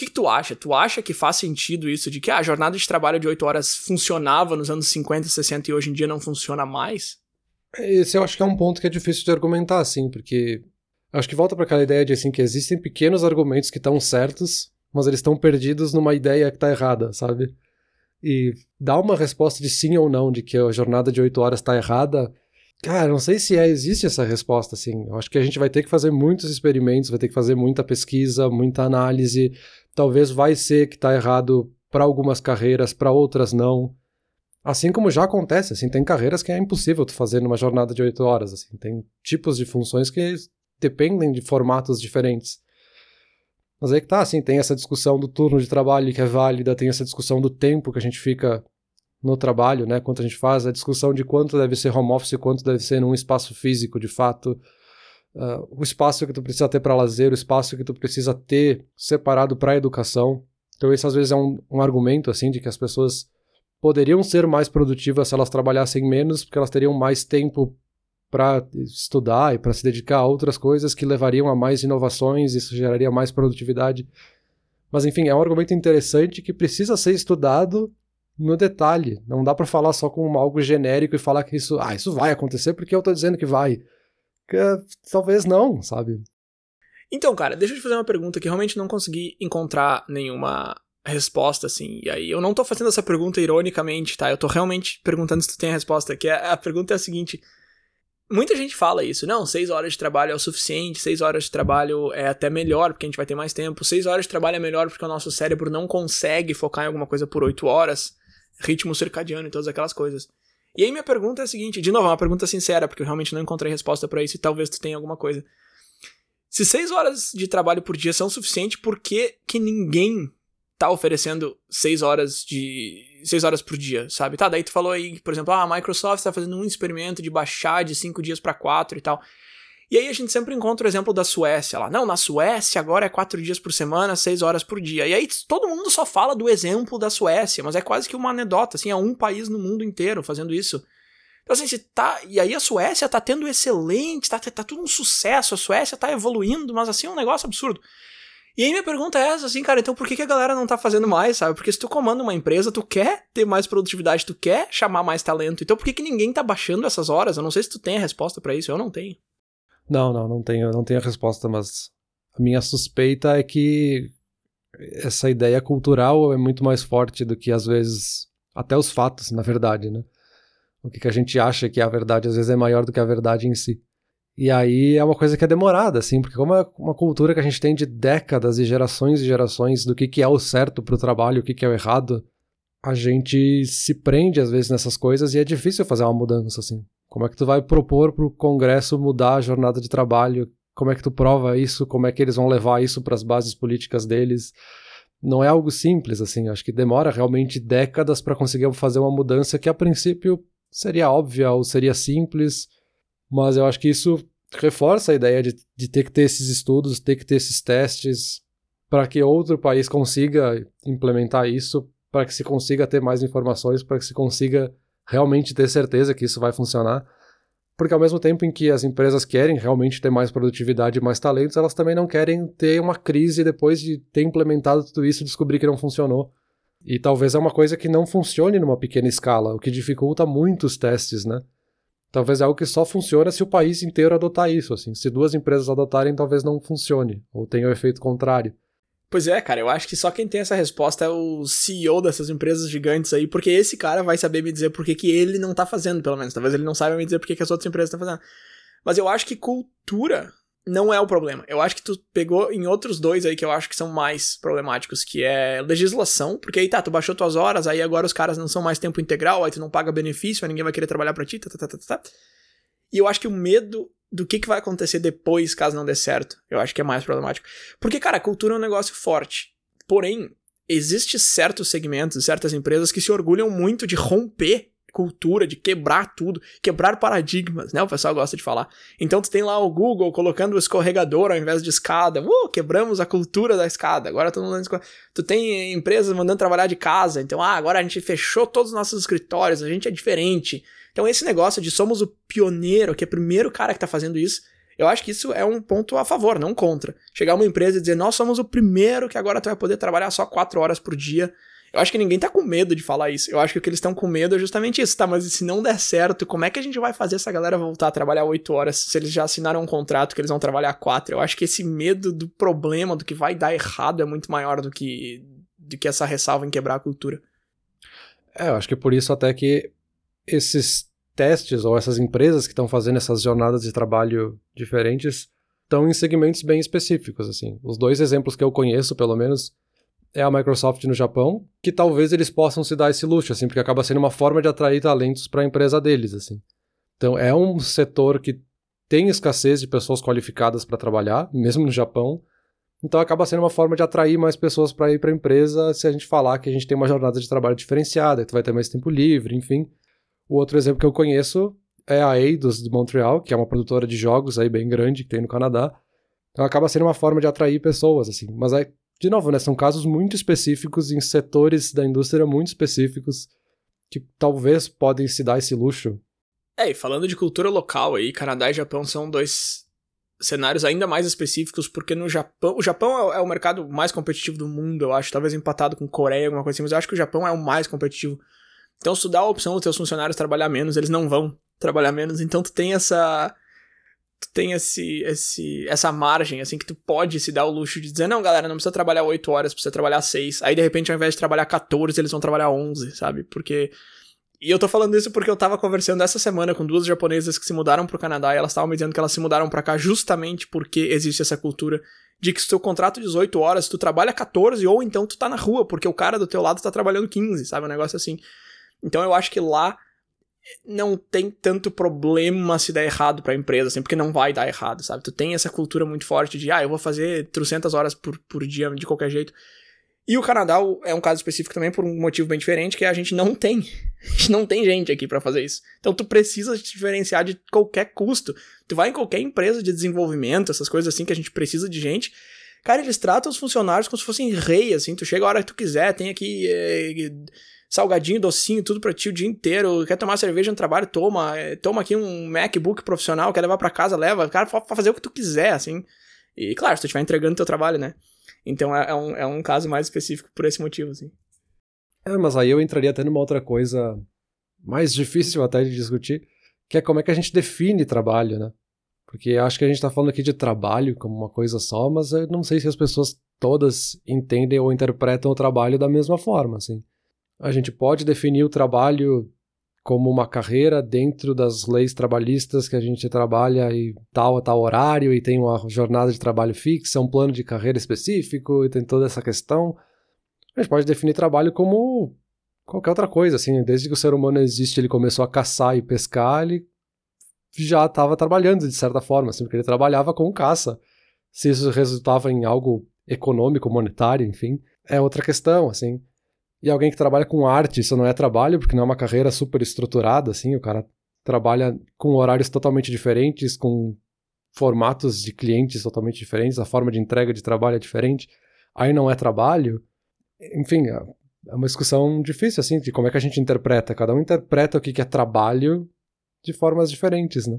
que que tu acha? Tu acha que faz sentido isso de que ah, a jornada de trabalho de oito horas funcionava nos anos 50 e 60 e hoje em dia não funciona mais? Esse eu acho que é um ponto que é difícil de argumentar, assim, porque Acho que volta para aquela ideia de assim que existem pequenos argumentos que estão certos, mas eles estão perdidos numa ideia que está errada, sabe? E dar uma resposta de sim ou não de que a jornada de oito horas está errada, cara, não sei se é, existe essa resposta assim. Eu acho que a gente vai ter que fazer muitos experimentos, vai ter que fazer muita pesquisa, muita análise. Talvez vai ser que está errado para algumas carreiras, para outras não. Assim como já acontece, assim, tem carreiras que é impossível tu fazer numa jornada de oito horas, assim, tem tipos de funções que dependem de formatos diferentes. Mas aí que tá, assim, tem essa discussão do turno de trabalho que é válida, tem essa discussão do tempo que a gente fica no trabalho, né, quanto a gente faz, a discussão de quanto deve ser home office, quanto deve ser num espaço físico, de fato, uh, o espaço que tu precisa ter para lazer, o espaço que tu precisa ter separado para educação. Então esse às vezes é um, um argumento, assim, de que as pessoas poderiam ser mais produtivas se elas trabalhassem menos, porque elas teriam mais tempo para estudar e para se dedicar a outras coisas que levariam a mais inovações, isso geraria mais produtividade. Mas enfim, é um argumento interessante que precisa ser estudado no detalhe. Não dá para falar só com algo genérico e falar que isso, ah, isso vai acontecer porque eu tô dizendo que vai. Talvez não, sabe? Então, cara, deixa eu te fazer uma pergunta que realmente não consegui encontrar nenhuma resposta, assim. E aí eu não tô fazendo essa pergunta ironicamente, tá? Eu tô realmente perguntando se tu tem a resposta, que a, a pergunta é a seguinte. Muita gente fala isso, não, seis horas de trabalho é o suficiente, seis horas de trabalho é até melhor, porque a gente vai ter mais tempo, seis horas de trabalho é melhor porque o nosso cérebro não consegue focar em alguma coisa por oito horas, ritmo circadiano e todas aquelas coisas. E aí minha pergunta é a seguinte, de novo, é uma pergunta sincera, porque eu realmente não encontrei resposta para isso e talvez tu tenha alguma coisa. Se seis horas de trabalho por dia são suficientes, por que, que ninguém tá oferecendo seis horas de. seis horas por dia, sabe? Tá, daí tu falou aí, por exemplo, ah, a Microsoft tá fazendo um experimento de baixar de cinco dias para quatro e tal. E aí a gente sempre encontra o exemplo da Suécia lá. Não, na Suécia agora é quatro dias por semana, seis horas por dia. E aí todo mundo só fala do exemplo da Suécia, mas é quase que uma anedota, assim, é um país no mundo inteiro fazendo isso. Então assim, tá... E aí a Suécia tá tendo excelente, tá, tá tudo um sucesso, a Suécia tá evoluindo, mas assim, é um negócio absurdo. E aí minha pergunta é essa, assim, cara, então por que, que a galera não tá fazendo mais, sabe? Porque se tu comanda uma empresa, tu quer ter mais produtividade, tu quer chamar mais talento. Então por que, que ninguém tá baixando essas horas? Eu não sei se tu tem a resposta para isso, eu não tenho. Não, não, não tenho, não tenho a resposta, mas a minha suspeita é que essa ideia cultural é muito mais forte do que às vezes até os fatos, na verdade, né? O que, que a gente acha que é a verdade às vezes é maior do que a verdade em si. E aí é uma coisa que é demorada, assim, porque como é uma cultura que a gente tem de décadas e gerações e gerações do que, que é o certo para o trabalho, o que, que é o errado, a gente se prende às vezes nessas coisas e é difícil fazer uma mudança, assim. Como é que tu vai propor para o Congresso mudar a jornada de trabalho? Como é que tu prova isso? Como é que eles vão levar isso para as bases políticas deles? Não é algo simples, assim. Acho que demora realmente décadas para conseguir fazer uma mudança que a princípio seria óbvia ou seria simples mas eu acho que isso reforça a ideia de, de ter que ter esses estudos, ter que ter esses testes, para que outro país consiga implementar isso, para que se consiga ter mais informações, para que se consiga realmente ter certeza que isso vai funcionar. Porque ao mesmo tempo em que as empresas querem realmente ter mais produtividade e mais talentos, elas também não querem ter uma crise depois de ter implementado tudo isso e descobrir que não funcionou. E talvez é uma coisa que não funcione numa pequena escala, o que dificulta muito os testes, né? talvez é algo que só funciona se o país inteiro adotar isso, assim. Se duas empresas adotarem, talvez não funcione, ou tenha o efeito contrário. Pois é, cara, eu acho que só quem tem essa resposta é o CEO dessas empresas gigantes aí, porque esse cara vai saber me dizer por que, que ele não tá fazendo, pelo menos. Talvez ele não saiba me dizer por que, que as outras empresas estão fazendo. Mas eu acho que cultura não é o problema. Eu acho que tu pegou em outros dois aí que eu acho que são mais problemáticos, que é legislação, porque aí tá, tu baixou tuas horas, aí agora os caras não são mais tempo integral, aí tu não paga benefício, aí ninguém vai querer trabalhar pra ti, tá, tá, tá, tá, tá. E eu acho que o medo do que, que vai acontecer depois caso não dê certo, eu acho que é mais problemático. Porque, cara, a cultura é um negócio forte. Porém, existe certos segmentos, certas empresas que se orgulham muito de romper cultura, de quebrar tudo, quebrar paradigmas, né? O pessoal gosta de falar. Então tu tem lá o Google colocando o escorregador ao invés de escada. Uh, quebramos a cultura da escada. Agora todo mundo Tu tem empresas mandando trabalhar de casa. Então, ah, agora a gente fechou todos os nossos escritórios, a gente é diferente. Então esse negócio de somos o pioneiro, que é o primeiro cara que tá fazendo isso, eu acho que isso é um ponto a favor, não contra. Chegar uma empresa e dizer, nós somos o primeiro que agora tu vai poder trabalhar só quatro horas por dia eu acho que ninguém tá com medo de falar isso. Eu acho que o que eles estão com medo é justamente isso, tá? Mas se não der certo, como é que a gente vai fazer essa galera voltar a trabalhar 8 horas se eles já assinaram um contrato que eles vão trabalhar 4? Eu acho que esse medo do problema, do que vai dar errado, é muito maior do que, do que essa ressalva em quebrar a cultura. É, eu acho que é por isso até que esses testes ou essas empresas que estão fazendo essas jornadas de trabalho diferentes estão em segmentos bem específicos, assim. Os dois exemplos que eu conheço, pelo menos, é a Microsoft no Japão, que talvez eles possam se dar esse luxo, assim, porque acaba sendo uma forma de atrair talentos para a empresa deles, assim. Então é um setor que tem escassez de pessoas qualificadas para trabalhar, mesmo no Japão. Então acaba sendo uma forma de atrair mais pessoas para ir para a empresa se a gente falar que a gente tem uma jornada de trabalho diferenciada, que tu vai ter mais tempo livre, enfim. O outro exemplo que eu conheço é a Eidos de Montreal, que é uma produtora de jogos aí bem grande que tem no Canadá. Então acaba sendo uma forma de atrair pessoas, assim. Mas é de novo, né, são casos muito específicos em setores da indústria muito específicos que talvez podem se dar esse luxo. É, e falando de cultura local aí, Canadá e Japão são dois cenários ainda mais específicos, porque no Japão, o Japão é, é o mercado mais competitivo do mundo, eu acho, talvez empatado com Coreia, alguma coisa assim, mas eu acho que o Japão é o mais competitivo. Então, se tu dá a opção dos teus funcionários trabalhar menos, eles não vão trabalhar menos, então tu tem essa tu tem esse, esse, essa margem, assim, que tu pode se dar o luxo de dizer, não, galera, não precisa trabalhar 8 horas, precisa trabalhar 6. Aí, de repente, ao invés de trabalhar 14, eles vão trabalhar 11, sabe? Porque... E eu tô falando isso porque eu tava conversando essa semana com duas japonesas que se mudaram pro Canadá e elas estavam me dizendo que elas se mudaram para cá justamente porque existe essa cultura de que se teu contrato 18 horas, tu trabalha 14 ou então tu tá na rua, porque o cara do teu lado tá trabalhando 15, sabe? Um negócio assim. Então eu acho que lá não tem tanto problema se der errado pra empresa, assim, porque não vai dar errado, sabe? Tu tem essa cultura muito forte de, ah, eu vou fazer 300 horas por, por dia de qualquer jeito. E o Canadá é um caso específico também por um motivo bem diferente, que a gente não tem. A gente não tem gente aqui para fazer isso. Então tu precisa te diferenciar de qualquer custo. Tu vai em qualquer empresa de desenvolvimento, essas coisas assim que a gente precisa de gente. Cara, eles tratam os funcionários como se fossem rei, assim. Tu chega a hora que tu quiser, tem aqui é, salgadinho, docinho, tudo pra ti o dia inteiro. Quer tomar cerveja no trabalho? Toma. É, toma aqui um MacBook profissional, quer levar para casa? Leva. Cara, pode fazer o que tu quiser, assim. E claro, se tu estiver entregando teu trabalho, né? Então é, é, um, é um caso mais específico por esse motivo, assim. É, mas aí eu entraria até numa outra coisa mais difícil até de discutir, que é como é que a gente define trabalho, né? Porque acho que a gente está falando aqui de trabalho como uma coisa só, mas eu não sei se as pessoas todas entendem ou interpretam o trabalho da mesma forma, assim. A gente pode definir o trabalho como uma carreira dentro das leis trabalhistas que a gente trabalha e tal a tal horário e tem uma jornada de trabalho fixa, um plano de carreira específico e tem toda essa questão. A gente pode definir trabalho como qualquer outra coisa, assim, desde que o ser humano existe, ele começou a caçar e pescar, ele já estava trabalhando de certa forma, assim, porque ele trabalhava com caça. Se isso resultava em algo econômico, monetário, enfim, é outra questão, assim. E alguém que trabalha com arte, isso não é trabalho, porque não é uma carreira super estruturada, assim, o cara trabalha com horários totalmente diferentes, com formatos de clientes totalmente diferentes, a forma de entrega de trabalho é diferente, aí não é trabalho. Enfim, é, é uma discussão difícil, assim, de como é que a gente interpreta. Cada um interpreta o que é trabalho de formas diferentes, né?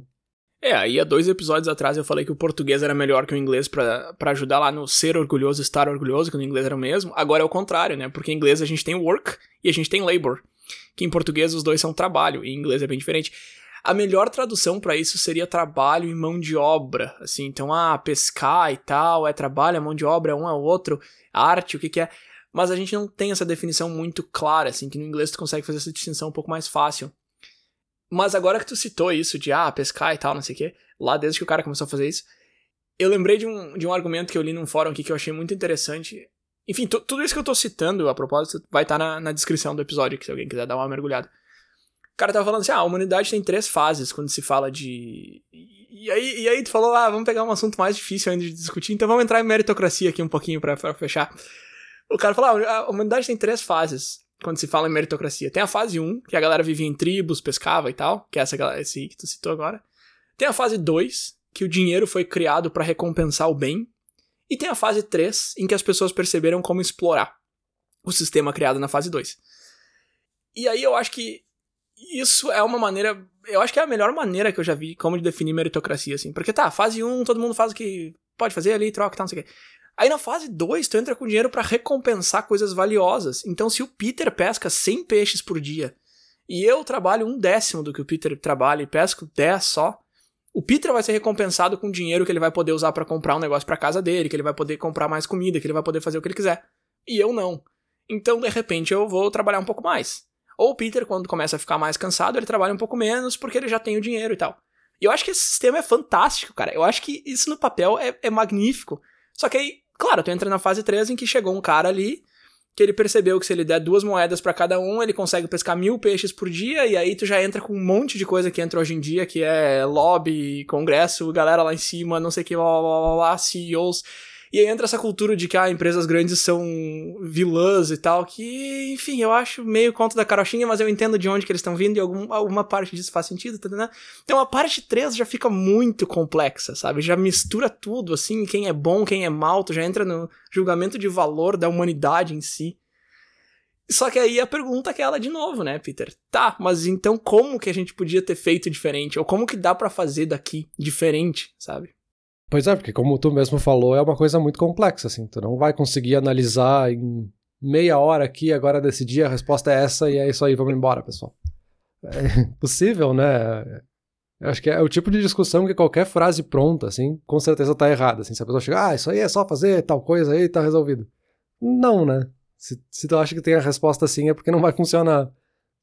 É, aí há dois episódios atrás eu falei que o português era melhor que o inglês para ajudar lá no ser orgulhoso, estar orgulhoso, que no inglês era o mesmo. Agora é o contrário, né? Porque em inglês a gente tem work e a gente tem labor. Que em português os dois são trabalho, e em inglês é bem diferente. A melhor tradução para isso seria trabalho e mão de obra, assim. Então, ah, pescar e tal, é trabalho, é mão de obra, é um é outro, arte, o que que é. Mas a gente não tem essa definição muito clara, assim, que no inglês tu consegue fazer essa distinção um pouco mais fácil. Mas agora que tu citou isso de, ah, pescar e tal, não sei o quê, lá desde que o cara começou a fazer isso, eu lembrei de um, de um argumento que eu li num fórum aqui que eu achei muito interessante. Enfim, tudo isso que eu tô citando, a propósito, vai estar tá na, na descrição do episódio, que se alguém quiser dar uma mergulhada. O cara tava falando assim, ah, a humanidade tem três fases quando se fala de... E aí, e aí tu falou, ah, vamos pegar um assunto mais difícil ainda de discutir, então vamos entrar em meritocracia aqui um pouquinho pra fechar. O cara falou, ah, a humanidade tem três fases quando se fala em meritocracia. Tem a fase 1, que a galera vivia em tribos, pescava e tal, que é essa esse que tu citou agora. Tem a fase 2, que o dinheiro foi criado para recompensar o bem. E tem a fase 3, em que as pessoas perceberam como explorar o sistema criado na fase 2. E aí eu acho que isso é uma maneira. Eu acho que é a melhor maneira que eu já vi como de definir meritocracia, assim. Porque tá, fase 1, todo mundo faz o que pode fazer ali, troca e tal, não sei o quê. Aí na fase 2, tu entra com dinheiro para recompensar coisas valiosas. Então, se o Peter pesca 100 peixes por dia e eu trabalho um décimo do que o Peter trabalha e pesco 10 só, o Peter vai ser recompensado com dinheiro que ele vai poder usar para comprar um negócio para casa dele, que ele vai poder comprar mais comida, que ele vai poder fazer o que ele quiser. E eu não. Então, de repente, eu vou trabalhar um pouco mais. Ou o Peter, quando começa a ficar mais cansado, ele trabalha um pouco menos porque ele já tem o dinheiro e tal. E eu acho que esse sistema é fantástico, cara. Eu acho que isso no papel é, é magnífico. Só que aí, claro, tu entra na fase 3 em que chegou um cara ali que ele percebeu que se ele der duas moedas para cada um, ele consegue pescar mil peixes por dia, e aí tu já entra com um monte de coisa que entra hoje em dia, que é lobby, congresso, galera lá em cima, não sei o que, blá, blá, blá, blá, CEOs. E aí entra essa cultura de que ah, empresas grandes são vilãs e tal, que, enfim, eu acho meio conta da carochinha, mas eu entendo de onde que eles estão vindo e algum, alguma parte disso faz sentido, tá entendendo? Então a parte 3 já fica muito complexa, sabe? Já mistura tudo, assim, quem é bom, quem é mal, tu já entra no julgamento de valor da humanidade em si. Só que aí a pergunta é aquela de novo, né, Peter? Tá, mas então como que a gente podia ter feito diferente? Ou como que dá para fazer daqui diferente, sabe? Pois é, porque como tu mesmo falou, é uma coisa muito complexa, assim. Tu não vai conseguir analisar em meia hora aqui, agora decidir, a resposta é essa e é isso aí, vamos embora, pessoal. É possível, né? Eu acho que é o tipo de discussão que qualquer frase pronta, assim, com certeza tá errada. Assim, se a pessoa chegar, ah, isso aí é só fazer tal coisa aí, tá resolvido. Não, né? Se, se tu acha que tem a resposta assim, é porque não vai funcionar.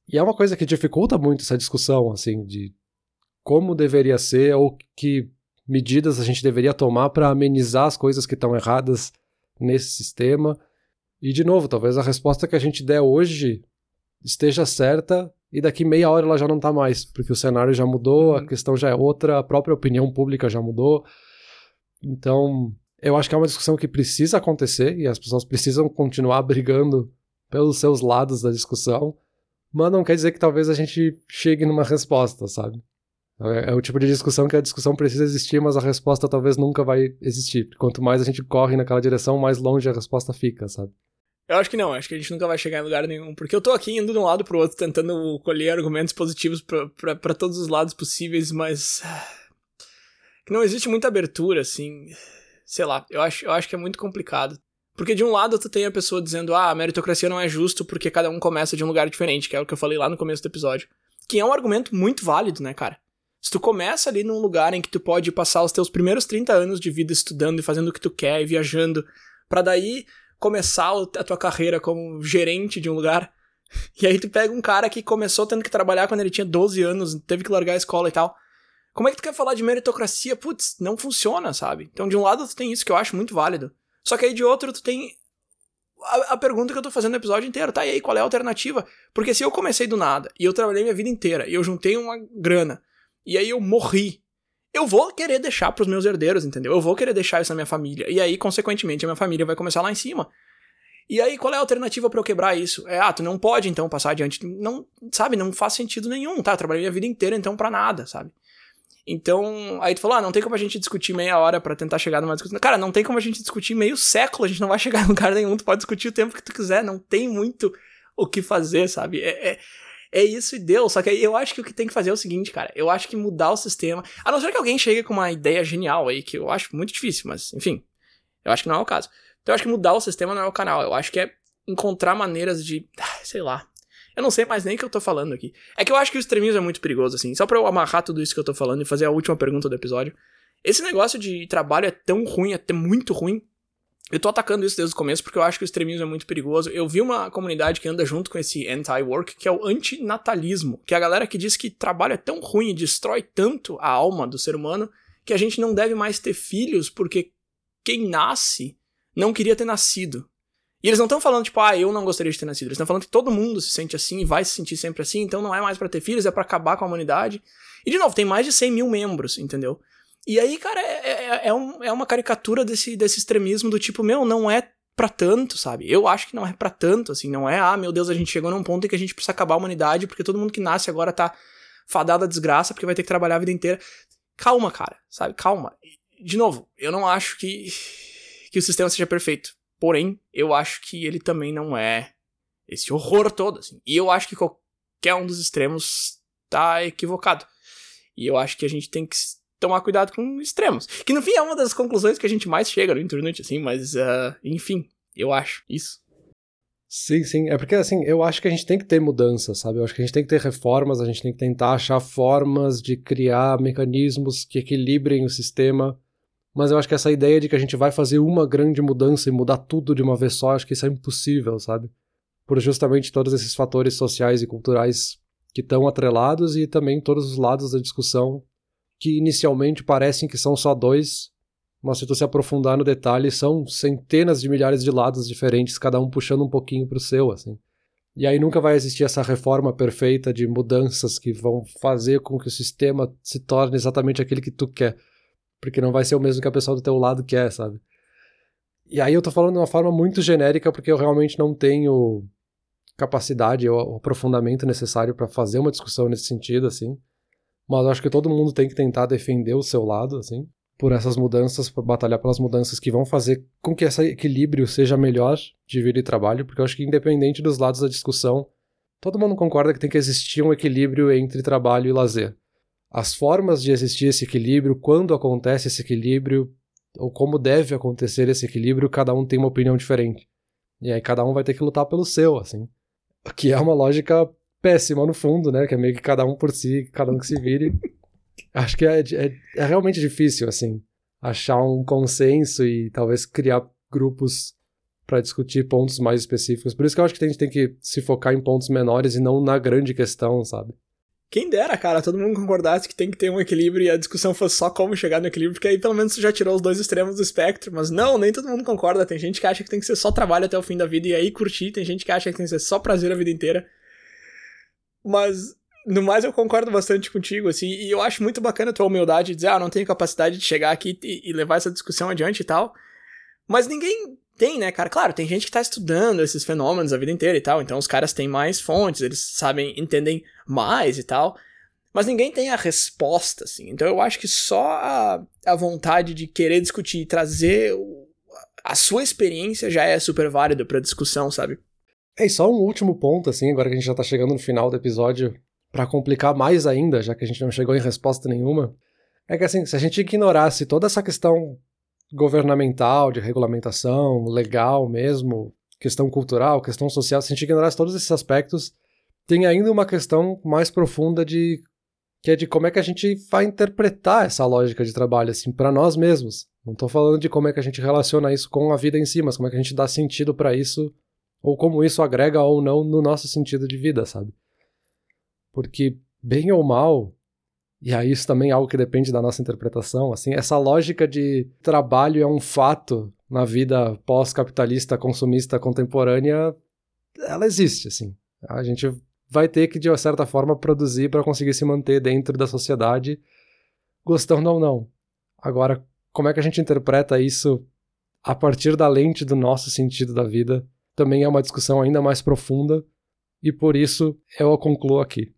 E é uma coisa que dificulta muito essa discussão, assim, de como deveria ser ou que medidas a gente deveria tomar para amenizar as coisas que estão erradas nesse sistema. E, de novo, talvez a resposta que a gente der hoje esteja certa e daqui meia hora ela já não tá mais, porque o cenário já mudou, a uhum. questão já é outra, a própria opinião pública já mudou. Então, eu acho que é uma discussão que precisa acontecer e as pessoas precisam continuar brigando pelos seus lados da discussão, mas não quer dizer que talvez a gente chegue numa resposta, sabe? É, é o tipo de discussão que a discussão precisa existir, mas a resposta talvez nunca vai existir. Quanto mais a gente corre naquela direção, mais longe a resposta fica, sabe? Eu acho que não, acho que a gente nunca vai chegar em lugar nenhum. Porque eu tô aqui indo de um lado pro outro, tentando colher argumentos positivos para todos os lados possíveis, mas. não existe muita abertura, assim. Sei lá, eu acho, eu acho que é muito complicado. Porque de um lado tu tem a pessoa dizendo, ah, a meritocracia não é justo porque cada um começa de um lugar diferente, que é o que eu falei lá no começo do episódio. Que é um argumento muito válido, né, cara? Se tu começa ali num lugar em que tu pode passar os teus primeiros 30 anos de vida estudando e fazendo o que tu quer e viajando, para daí começar a tua carreira como gerente de um lugar. E aí tu pega um cara que começou tendo que trabalhar quando ele tinha 12 anos, teve que largar a escola e tal. Como é que tu quer falar de meritocracia? Putz, não funciona, sabe? Então, de um lado tu tem isso que eu acho muito válido. Só que aí de outro tu tem a, a, pergunta que eu tô fazendo no episódio inteiro, tá? E aí, qual é a alternativa? Porque se eu comecei do nada e eu trabalhei minha vida inteira e eu juntei uma grana e aí eu morri eu vou querer deixar pros meus herdeiros, entendeu? Eu vou querer deixar isso na minha família. E aí, consequentemente, a minha família vai começar lá em cima. E aí, qual é a alternativa para eu quebrar isso? É, ah, tu não pode então passar adiante. Não, sabe, não faz sentido nenhum, tá? Eu trabalhei minha vida inteira então para nada, sabe? Então, aí tu falou, ah, não tem como a gente discutir meia hora para tentar chegar numa discussão. Cara, não tem como a gente discutir meio século, a gente não vai chegar em lugar nenhum, tu pode discutir o tempo que tu quiser, não tem muito o que fazer, sabe? É, é, é isso e deu. Só que eu acho que o que tem que fazer é o seguinte, cara. Eu acho que mudar o sistema. A não ser que alguém chegue com uma ideia genial aí, que eu acho muito difícil, mas enfim. Eu acho que não é o caso. Então eu acho que mudar o sistema não é o canal. Eu acho que é encontrar maneiras de. Ah, sei lá. Eu não sei mais nem o que eu tô falando aqui. É que eu acho que o extremismo é muito perigoso, assim. Só pra eu amarrar tudo isso que eu tô falando e fazer a última pergunta do episódio. Esse negócio de trabalho é tão ruim, é muito ruim, eu tô atacando isso desde o começo porque eu acho que o extremismo é muito perigoso. Eu vi uma comunidade que anda junto com esse anti-work, que é o antinatalismo, que é a galera que diz que trabalho é tão ruim e destrói tanto a alma do ser humano que a gente não deve mais ter filhos porque quem nasce não queria ter nascido. E eles não estão falando, tipo, ah, eu não gostaria de ter nascido. Eles estão falando que todo mundo se sente assim e vai se sentir sempre assim, então não é mais para ter filhos, é para acabar com a humanidade. E, de novo, tem mais de 100 mil membros, entendeu? E aí, cara, é, é, é, um, é uma caricatura desse, desse extremismo do tipo, meu, não é para tanto, sabe? Eu acho que não é para tanto, assim, não é, ah, meu Deus, a gente chegou num ponto em que a gente precisa acabar a humanidade porque todo mundo que nasce agora tá fadado à desgraça porque vai ter que trabalhar a vida inteira. Calma, cara, sabe? Calma. De novo, eu não acho que, que o sistema seja perfeito. Porém, eu acho que ele também não é esse horror todo, assim. E eu acho que qualquer um dos extremos tá equivocado. E eu acho que a gente tem que tomar cuidado com extremos. Que no fim é uma das conclusões que a gente mais chega no internet, assim, mas uh, enfim, eu acho isso. Sim, sim. É porque, assim, eu acho que a gente tem que ter mudança, sabe? Eu acho que a gente tem que ter reformas, a gente tem que tentar achar formas de criar mecanismos que equilibrem o sistema. Mas eu acho que essa ideia de que a gente vai fazer uma grande mudança e mudar tudo de uma vez só, acho que isso é impossível, sabe? Por justamente todos esses fatores sociais e culturais que estão atrelados e também todos os lados da discussão que inicialmente parecem que são só dois, mas se tu se aprofundar no detalhe, são centenas de milhares de lados diferentes, cada um puxando um pouquinho pro seu, assim. E aí nunca vai existir essa reforma perfeita de mudanças que vão fazer com que o sistema se torne exatamente aquele que tu quer. Porque não vai ser o mesmo que a pessoa do teu lado quer, sabe? E aí eu tô falando de uma forma muito genérica porque eu realmente não tenho capacidade ou aprofundamento necessário para fazer uma discussão nesse sentido, assim. Mas acho que todo mundo tem que tentar defender o seu lado, assim, por essas mudanças, por batalhar pelas mudanças que vão fazer com que esse equilíbrio seja melhor de vida e trabalho, porque eu acho que independente dos lados da discussão, todo mundo concorda que tem que existir um equilíbrio entre trabalho e lazer. As formas de existir esse equilíbrio, quando acontece esse equilíbrio, ou como deve acontecer esse equilíbrio, cada um tem uma opinião diferente. E aí cada um vai ter que lutar pelo seu, assim. Que é uma lógica péssima no fundo, né? Que é meio que cada um por si, cada um que se vire. Acho que é, é, é realmente difícil, assim, achar um consenso e talvez criar grupos para discutir pontos mais específicos. Por isso que eu acho que a gente tem que se focar em pontos menores e não na grande questão, sabe? Quem dera, cara, todo mundo concordasse que tem que ter um equilíbrio e a discussão fosse só como chegar no equilíbrio, porque aí pelo menos você já tirou os dois extremos do espectro. Mas não, nem todo mundo concorda. Tem gente que acha que tem que ser só trabalho até o fim da vida e aí curtir. Tem gente que acha que tem que ser só prazer a vida inteira. Mas, no mais, eu concordo bastante contigo, assim, e eu acho muito bacana a tua humildade de dizer, ah, não tenho capacidade de chegar aqui e, levar essa discussão adiante e tal. Mas ninguém tem, né, cara? Claro, tem gente que tá estudando esses fenômenos a vida inteira e tal, então os caras têm mais fontes, eles sabem, entendem mais e tal. Mas ninguém tem a resposta, assim. Então eu acho que só a, a vontade de querer discutir e trazer o, a sua experiência já é super válido pra discussão, sabe? É, e só um último ponto, assim, agora que a gente já tá chegando no final do episódio, para complicar mais ainda, já que a gente não chegou em resposta nenhuma, é que assim, se a gente ignorasse toda essa questão governamental, de regulamentação, legal mesmo, questão cultural, questão social, se a gente ignorasse todos esses aspectos, tem ainda uma questão mais profunda de que é de como é que a gente vai interpretar essa lógica de trabalho assim para nós mesmos. Não estou falando de como é que a gente relaciona isso com a vida em si, mas como é que a gente dá sentido para isso ou como isso agrega ou não no nosso sentido de vida, sabe? Porque bem ou mal, e aí isso também é algo que depende da nossa interpretação, assim, essa lógica de trabalho é um fato na vida pós-capitalista, consumista contemporânea, ela existe, assim. A gente vai ter que, de certa forma, produzir para conseguir se manter dentro da sociedade, gostando ou não. Agora, como é que a gente interpreta isso a partir da lente do nosso sentido da vida? Também é uma discussão ainda mais profunda, e por isso eu concluo aqui.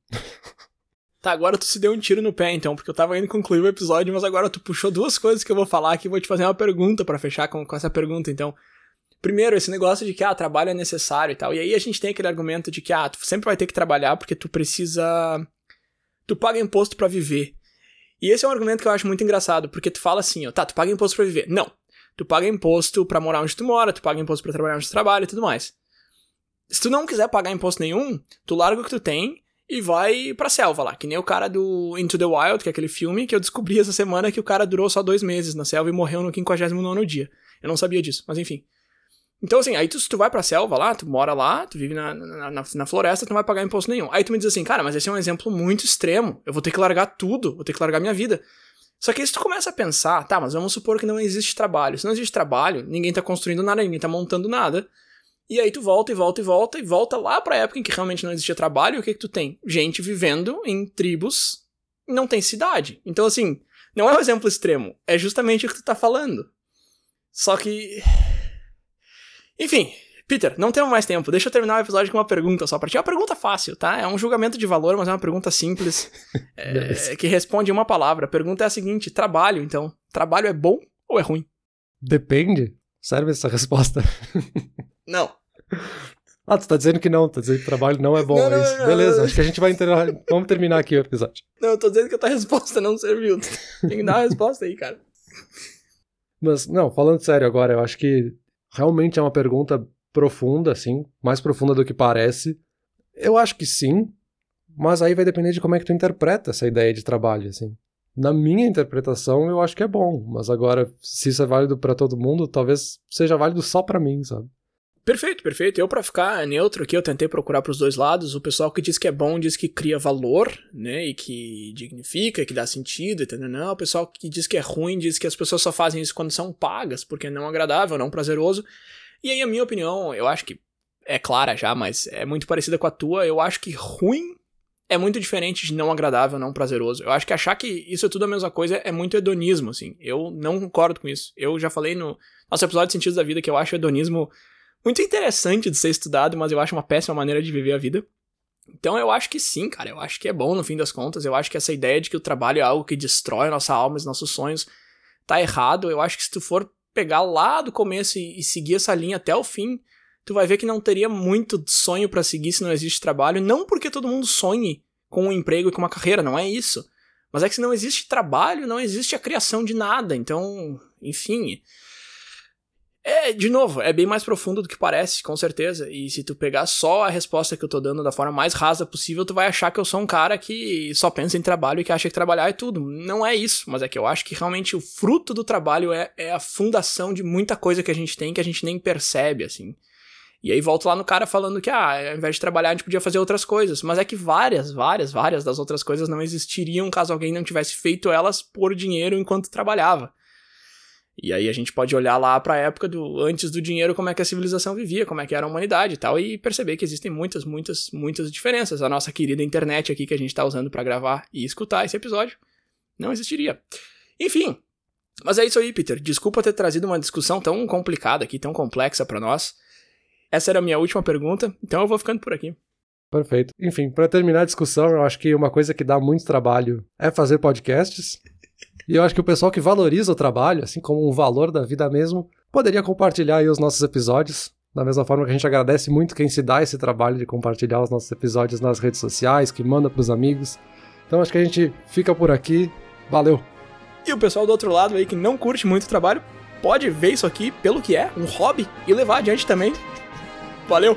Tá, agora tu se deu um tiro no pé, então, porque eu tava indo concluir o episódio, mas agora tu puxou duas coisas que eu vou falar aqui e vou te fazer uma pergunta para fechar com, com essa pergunta, então. Primeiro, esse negócio de que, ah, trabalho é necessário e tal. E aí a gente tem aquele argumento de que, ah, tu sempre vai ter que trabalhar porque tu precisa. Tu paga imposto para viver. E esse é um argumento que eu acho muito engraçado, porque tu fala assim, ó, tá, tu paga imposto para viver. Não. Tu paga imposto para morar onde tu mora, tu paga imposto para trabalhar onde tu trabalha e tudo mais. Se tu não quiser pagar imposto nenhum, tu larga o que tu tem e vai pra selva lá. Que nem o cara do Into the Wild, que é aquele filme que eu descobri essa semana que o cara durou só dois meses na selva e morreu no 59 dia. Eu não sabia disso, mas enfim. Então, assim, aí tu, tu vai pra selva lá, tu mora lá, tu vive na, na, na, na, floresta, tu não vai pagar imposto nenhum. Aí tu me diz assim, cara, mas esse é um exemplo muito extremo. Eu vou ter que largar tudo, vou ter que largar minha vida. Só que aí se tu começa a pensar, tá, mas vamos supor que não existe trabalho. Se não existe trabalho, ninguém tá construindo nada, ninguém tá montando nada. E aí tu volta e volta e volta e volta lá pra época em que realmente não existia trabalho, e o que que tu tem? Gente vivendo em tribos não tem cidade. Então, assim, não é um exemplo extremo, é justamente o que tu tá falando. Só que. Enfim, Peter, não temos mais tempo. Deixa eu terminar o episódio com uma pergunta só pra ti. É uma pergunta fácil, tá? É um julgamento de valor, mas é uma pergunta simples é, que responde uma palavra. A pergunta é a seguinte: trabalho, então. Trabalho é bom ou é ruim? Depende. Serve essa resposta. Não. Ah, tu tá dizendo que não, tá dizendo que trabalho não é bom. Não, não, é não, Beleza, acho que a gente vai entrar. Vamos terminar aqui o episódio. Não, eu tô dizendo que a tua resposta não serviu. Tem que dar uma resposta aí, cara. Mas, não, falando sério agora, eu acho que realmente é uma pergunta profunda, assim, mais profunda do que parece. Eu acho que sim, mas aí vai depender de como é que tu interpreta essa ideia de trabalho, assim. Na minha interpretação, eu acho que é bom, mas agora, se isso é válido para todo mundo, talvez seja válido só para mim, sabe? Perfeito, perfeito. Eu, para ficar neutro aqui, eu tentei procurar pros dois lados. O pessoal que diz que é bom diz que cria valor, né? E que dignifica, que dá sentido, entendeu? Não, o pessoal que diz que é ruim diz que as pessoas só fazem isso quando são pagas, porque é não agradável, não prazeroso. E aí, a minha opinião, eu acho que é clara já, mas é muito parecida com a tua. Eu acho que ruim é muito diferente de não agradável, não prazeroso. Eu acho que achar que isso é tudo a mesma coisa é muito hedonismo, assim. Eu não concordo com isso. Eu já falei no nosso episódio de Sentidos da Vida que eu acho hedonismo muito interessante de ser estudado, mas eu acho uma péssima maneira de viver a vida. Então eu acho que sim, cara. Eu acho que é bom no fim das contas. Eu acho que essa ideia de que o trabalho é algo que destrói a nossa alma, os nossos sonhos, tá errado. Eu acho que se tu for pegar lá do começo e, e seguir essa linha até o fim, tu vai ver que não teria muito sonho para seguir se não existe trabalho. Não porque todo mundo sonhe com um emprego e com uma carreira, não é isso. Mas é que se não existe trabalho, não existe a criação de nada. Então, enfim. É, de novo, é bem mais profundo do que parece, com certeza. E se tu pegar só a resposta que eu tô dando da forma mais rasa possível, tu vai achar que eu sou um cara que só pensa em trabalho e que acha que trabalhar é tudo. Não é isso, mas é que eu acho que realmente o fruto do trabalho é, é a fundação de muita coisa que a gente tem que a gente nem percebe, assim. E aí volto lá no cara falando que, ah, ao invés de trabalhar, a gente podia fazer outras coisas. Mas é que várias, várias, várias das outras coisas não existiriam caso alguém não tivesse feito elas por dinheiro enquanto trabalhava. E aí a gente pode olhar lá para a época do antes do dinheiro, como é que a civilização vivia, como é que era a humanidade e tal, e perceber que existem muitas, muitas, muitas diferenças. A nossa querida internet aqui que a gente está usando para gravar e escutar esse episódio não existiria. Enfim, mas é isso aí, Peter. Desculpa ter trazido uma discussão tão complicada aqui, tão complexa para nós. Essa era a minha última pergunta, então eu vou ficando por aqui. Perfeito. Enfim, para terminar a discussão, eu acho que uma coisa que dá muito trabalho é fazer podcasts. E eu acho que o pessoal que valoriza o trabalho, assim como um valor da vida mesmo, poderia compartilhar aí os nossos episódios. Da mesma forma que a gente agradece muito quem se dá esse trabalho de compartilhar os nossos episódios nas redes sociais, que manda para os amigos. Então acho que a gente fica por aqui. Valeu! E o pessoal do outro lado aí que não curte muito o trabalho, pode ver isso aqui pelo que é, um hobby, e levar adiante também. Valeu!